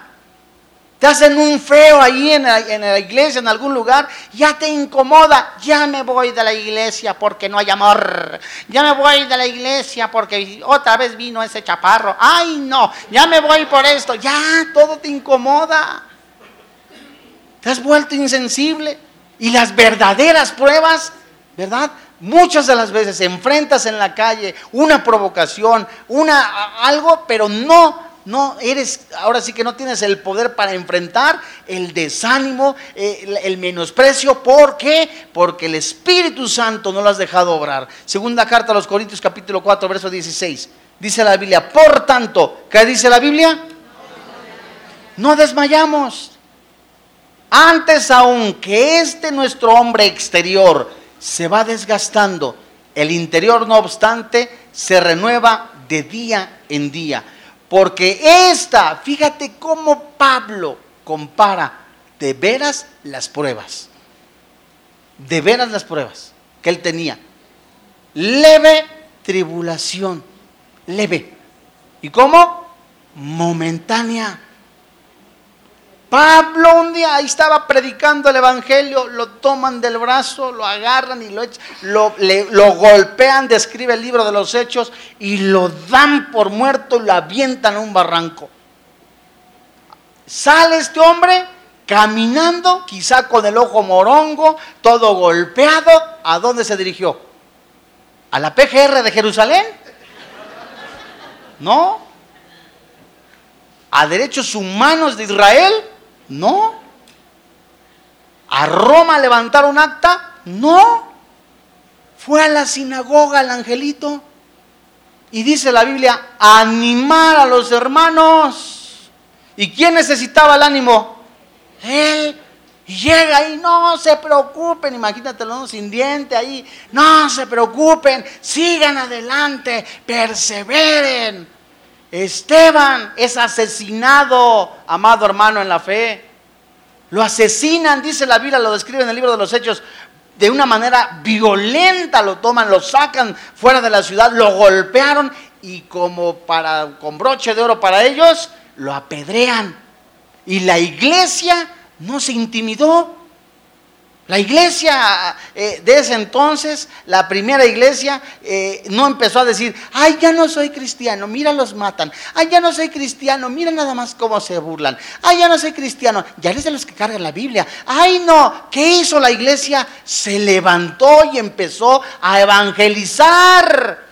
Te hacen un feo ahí en la, iglesia, en algún lugar, ya te incomoda, ya me voy de la iglesia porque no hay amor, ya me voy de la iglesia porque otra vez vino ese chaparro, ay no, ya me voy por esto, ya todo te incomoda, te has vuelto insensible. Y las verdaderas pruebas, ¿verdad? Muchas de las veces enfrentas en la calle una provocación, una algo, pero no no eres, ahora sí que no tienes el poder para enfrentar el desánimo, eh, el, menosprecio. ¿Por qué? Porque el Espíritu Santo no lo has dejado obrar. Segunda carta a los Corintios capítulo 4, verso 16. Dice la Biblia, por tanto, ¿qué dice la Biblia? No desmayamos. Antes aún que este nuestro hombre exterior se va desgastando, el interior no obstante se renueva de día en día. Porque esta, fíjate cómo Pablo compara de veras las pruebas. De veras las pruebas que él tenía. Leve tribulación. Leve. ¿Y cómo? Momentánea. Pablo un día ahí estaba predicando el Evangelio, lo toman del brazo, lo agarran y lo, lo, lo golpean, describe el libro de los hechos, y lo dan por muerto y lo avientan a un barranco. Sale este hombre caminando, quizá con el ojo morongo, todo golpeado. ¿A dónde se dirigió? ¿A la PGR de Jerusalén? ¿No? ¿A derechos humanos de Israel? No. ¿A Roma levantar un acta? No. Fue a la sinagoga el angelito. Y dice la Biblia, animar a los hermanos. ¿Y quién necesitaba el ánimo? Él. Y llega ahí, no se preocupen, imagínatelo sin diente ahí, no se preocupen, sigan adelante, perseveren. Esteban es asesinado, amado hermano en la fe. Lo asesinan, dice la Biblia, lo describe en el libro de los Hechos, de una manera violenta lo toman, lo sacan fuera de la ciudad, lo golpearon y como para con broche de oro para ellos, lo apedrean. Y la iglesia no se intimidó, la iglesia eh, de ese entonces, la primera iglesia, eh, no empezó a decir, ay, ya no soy cristiano, mira los matan, ay, ya no soy cristiano, mira nada más cómo se burlan, ay, ya no soy cristiano, ya eres de los que cargan la Biblia, ay, no, ¿qué hizo la iglesia? Se levantó y empezó a evangelizar.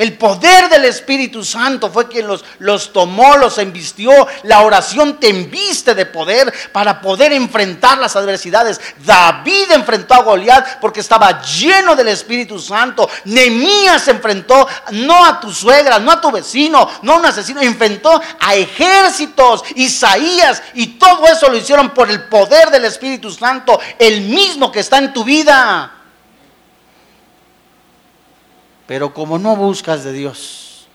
El poder del Espíritu Santo fue quien los, los, tomó, los envistió. La oración te enviste de poder para poder enfrentar las adversidades. David enfrentó a Goliat porque estaba lleno del Espíritu Santo. Nemías enfrentó no a tu suegra, no a tu vecino, no a un asesino, enfrentó a ejércitos. Isaías y todo eso lo hicieron por el poder del Espíritu Santo, el mismo que está en tu vida. Pero como no buscas de Dios,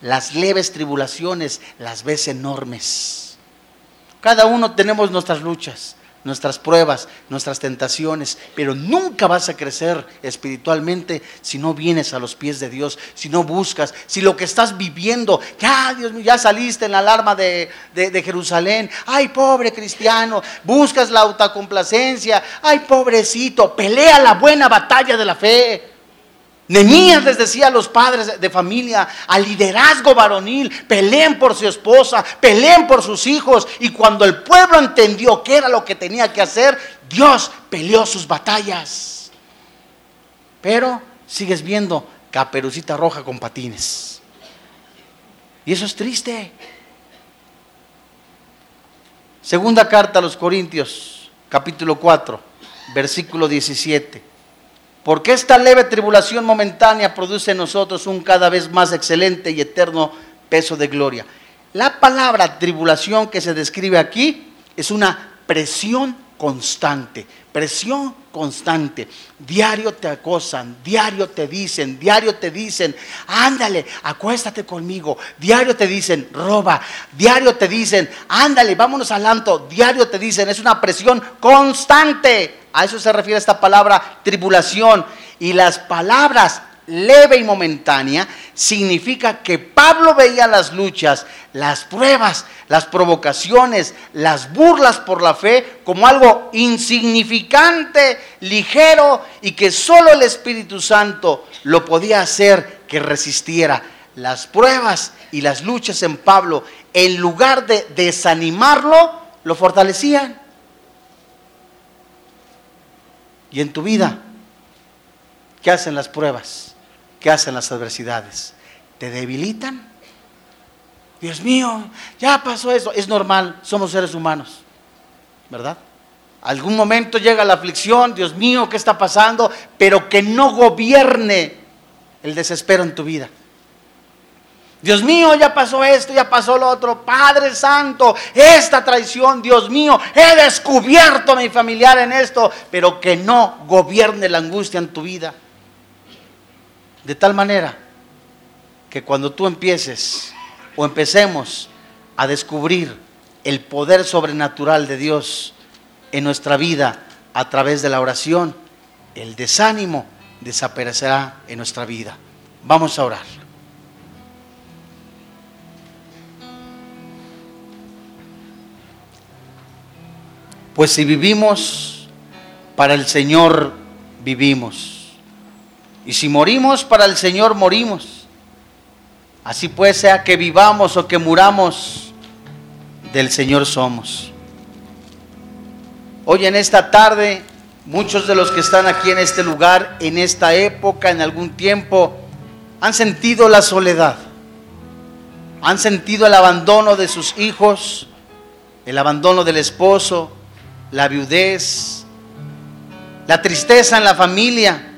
las leves tribulaciones las ves enormes. Cada uno tenemos nuestras luchas, nuestras pruebas, nuestras tentaciones, pero nunca vas a crecer espiritualmente si no vienes a los pies de Dios, si no buscas, si lo que estás viviendo, ya Dios mío, ya saliste en la alarma de, de Jerusalén, ay pobre cristiano, buscas la autocomplacencia, ay pobrecito, pelea la buena batalla de la fe. Nemías les decía a los padres de familia, al liderazgo varonil, peleen por su esposa, peleen por sus hijos. Y cuando el pueblo entendió qué era lo que tenía que hacer, Dios peleó sus batallas. Pero sigues viendo caperucita roja con patines. Y eso es triste. Segunda carta a los Corintios, capítulo 4, versículo 17. Porque esta leve tribulación momentánea produce en nosotros un cada vez más excelente y eterno peso de gloria. La palabra tribulación que se describe aquí es una presión constante, presión constante. Diario te acosan, diario te dicen, diario te dicen, ándale, acuéstate conmigo. Diario te dicen, roba. Diario te dicen, ándale, vámonos al alto. Diario te dicen, es una presión constante. A eso se refiere esta palabra tribulación. Y las palabras leve y momentánea significa que Pablo veía las luchas, las pruebas, las provocaciones, las burlas por la fe como algo insignificante, ligero y que solo el Espíritu Santo lo podía hacer que resistiera. Las pruebas y las luchas en Pablo, en lugar de desanimarlo, lo fortalecían. Y en tu vida, ¿qué hacen las pruebas? ¿Qué hacen las adversidades? ¿Te debilitan? Dios mío, ya pasó eso. Es normal, somos seres humanos, ¿verdad? Algún momento llega la aflicción, Dios mío, ¿qué está pasando? Pero que no gobierne el desespero en tu vida. Dios mío, ya pasó esto, ya pasó lo otro. Padre Santo, esta traición, Dios mío, he descubierto a mi familiar en esto, pero que no gobierne la angustia en tu vida. De tal manera que cuando tú empieces o empecemos a descubrir el poder sobrenatural de Dios en nuestra vida a través de la oración, el desánimo desaparecerá en nuestra vida. Vamos a orar. Pues si vivimos, para el Señor vivimos. Y si morimos, para el Señor morimos. Así pues, sea que vivamos o que muramos, del Señor somos. Hoy en esta tarde, muchos de los que están aquí en este lugar, en esta época, en algún tiempo, han sentido la soledad, han sentido el abandono de sus hijos, el abandono del esposo, la viudez, la tristeza en la familia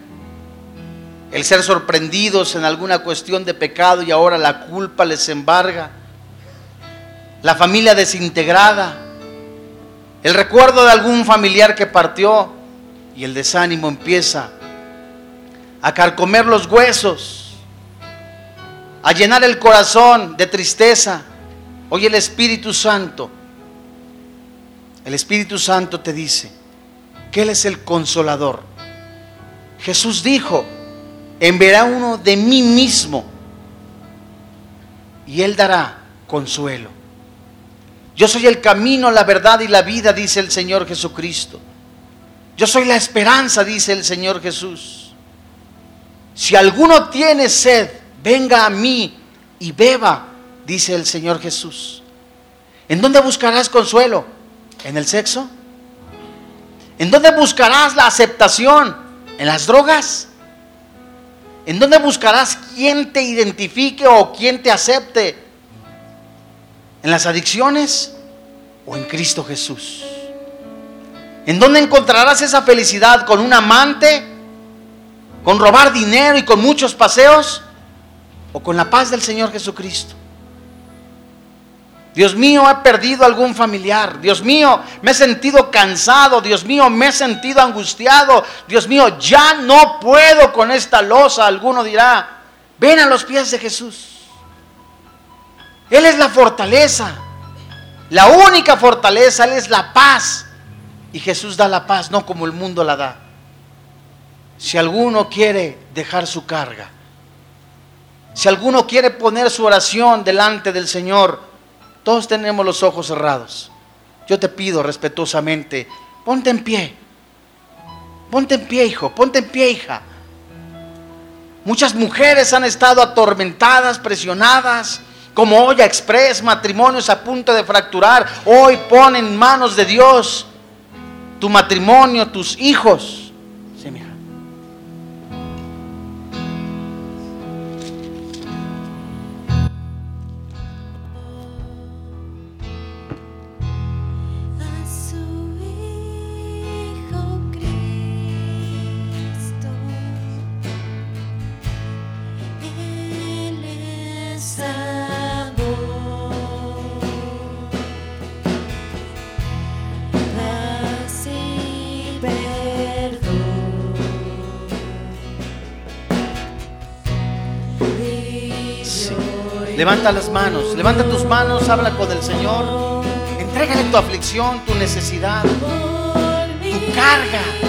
el ser sorprendidos en alguna cuestión de pecado y ahora la culpa les embarga, la familia desintegrada, el recuerdo de algún familiar que partió y el desánimo empieza a carcomer los huesos. a llenar el corazón de tristeza. Hoy el Espíritu Santo, el Espíritu Santo te dice que Él es el consolador. Jesús dijo, enviará uno de mí mismo y Él dará consuelo. Yo soy el camino, la verdad y la vida, dice el Señor Jesucristo. Yo soy la esperanza, dice el Señor Jesús. Si alguno tiene sed, venga a mí y beba, dice el Señor Jesús. ¿En dónde buscarás consuelo? ¿En el sexo? ¿En dónde buscarás la aceptación? ¿En las drogas? ¿En dónde buscarás quien te identifique o quien te acepte? ¿En las adicciones o en Cristo Jesús? ¿En dónde encontrarás esa felicidad? ¿Con un amante? ¿Con robar dinero y con muchos paseos? ¿O con la paz del Señor Jesucristo? Dios mío, he perdido algún familiar. Dios mío, me he sentido cansado. Dios mío, me he sentido angustiado. Dios mío, ya no puedo con esta losa. Alguno dirá, ven a los pies de Jesús. Él es la fortaleza. La única fortaleza, Él es la paz. Y Jesús da la paz, no como el mundo la da. Si alguno quiere dejar su carga, si alguno quiere poner su oración delante del Señor, todos tenemos los ojos cerrados. Yo te pido respetuosamente, ponte en pie. Ponte en pie, hijo, ponte en pie, hija. Muchas mujeres han estado atormentadas, presionadas, como olla express, matrimonios a punto de fracturar. Hoy pon en manos de Dios tu matrimonio, tus hijos. Levanta las manos, levanta tus manos, habla con el Señor. Entrégale tu aflicción, tu necesidad, tu carga.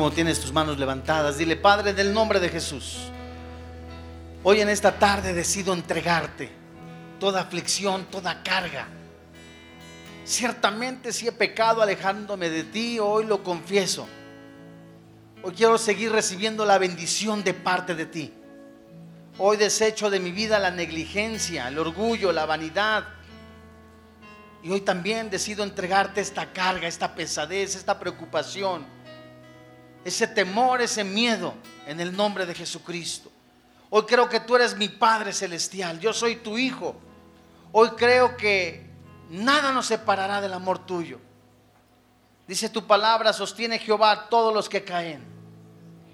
Como tienes tus manos levantadas, dile, Padre, en el nombre de Jesús, Hoy en esta tarde decido entregarte toda aflicción, toda carga. Ciertamente si he pecado alejándome de ti, hoy lo confieso. Hoy quiero seguir recibiendo la bendición de parte de ti. Hoy desecho de mi vida la negligencia, el orgullo, la vanidad. Y hoy también decido entregarte esta carga, esta pesadez, esta preocupación, ese temor, ese miedo en el nombre de Jesucristo. Hoy creo que tú eres mi Padre Celestial, yo soy tu Hijo. Hoy creo que nada nos separará del amor tuyo. Dice tu palabra, sostiene Jehová a todos los que caen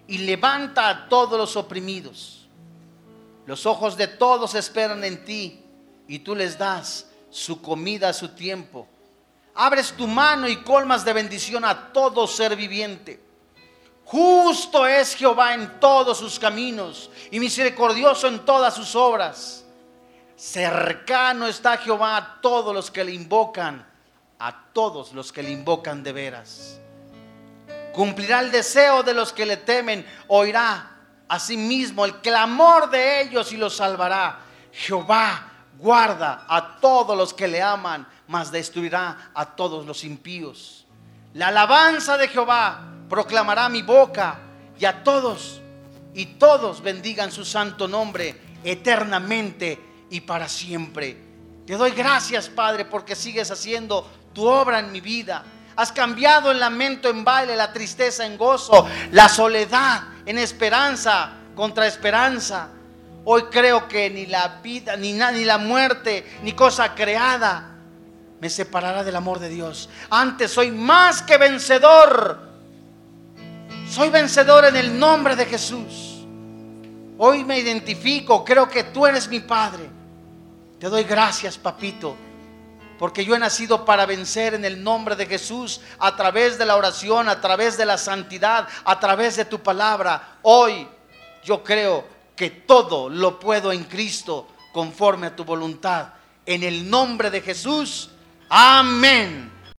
y levanta a todos los oprimidos. Los ojos de todos esperan en ti y tú les das su comida a su tiempo. Abres tu mano y colmas de bendición a todo ser viviente. Justo es Jehová en todos sus caminos y misericordioso en todas sus obras. Cercano está Jehová a todos los que le invocan, a todos los que le invocan de veras. Cumplirá el deseo de los que le temen, oirá asimismo el clamor de ellos y los salvará. Jehová guarda a todos los que le aman, mas destruirá a todos los impíos. La alabanza de Jehová proclamará mi boca y a todos y todos bendigan su santo nombre eternamente y para siempre. Te doy gracias, Padre, porque sigues haciendo tu obra en mi vida. Has cambiado el lamento en baile, la tristeza en gozo, la soledad en esperanza contra esperanza. Hoy creo que ni la vida, ni, ni la muerte, ni cosa creada me separará del amor de Dios. Antes soy más que vencedor. Soy vencedor en el nombre de Jesús. Hoy me identifico, creo que tú eres mi Padre. Te doy gracias, papito, porque yo he nacido para vencer en el nombre de Jesús a través de la oración, a través de la santidad, a través de tu palabra. Hoy yo creo que todo lo puedo en Cristo conforme a tu voluntad. En el nombre de Jesús. Amén.